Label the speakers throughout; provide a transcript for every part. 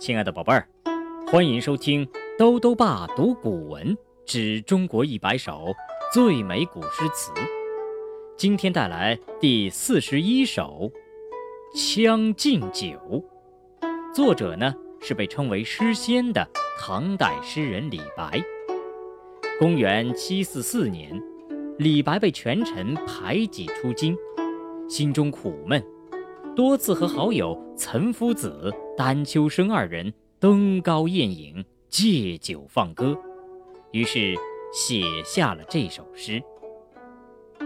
Speaker 1: 亲爱的宝贝儿，欢迎收听兜兜爸读古文之中国一百首最美古诗词。今天带来第四十一首《将进酒》，作者呢是被称为诗仙的唐代诗人李白。公元七四四年，李白被权臣排挤出京，心中苦闷。多次和好友岑夫子、丹丘生二人登高宴饮、借酒放歌，于是写下了这首诗《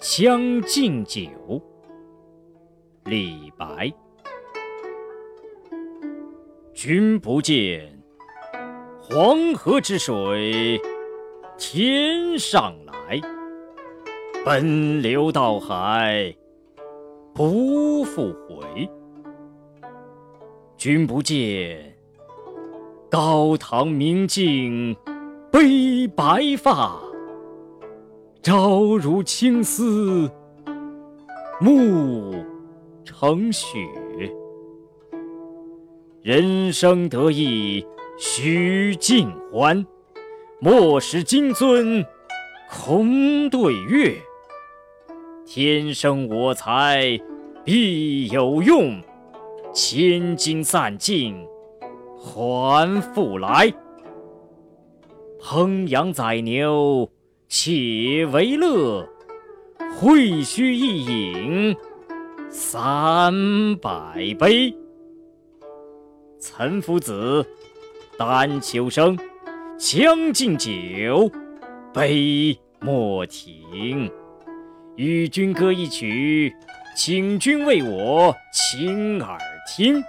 Speaker 1: 将进酒》。李白：君不见，黄河之水天上来，奔流到海。不复回。君不见，高堂明镜悲白发，朝如青丝暮成雪。人生得意须尽欢，莫使金樽空对月。天生我材必有用，千金散尽还复来。烹羊宰牛且为乐，会须一饮三百杯。岑夫子，丹丘生，将进酒，杯莫停。与君歌一曲，请君为我倾耳听。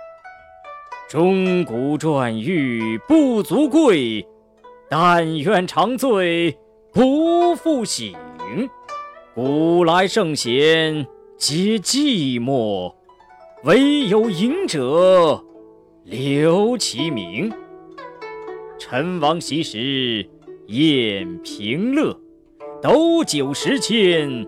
Speaker 1: 钟鼓馔玉不足贵，但愿长醉不复醒。古来圣贤皆寂寞，惟有饮者留其名。陈王昔时宴平乐，斗酒十千。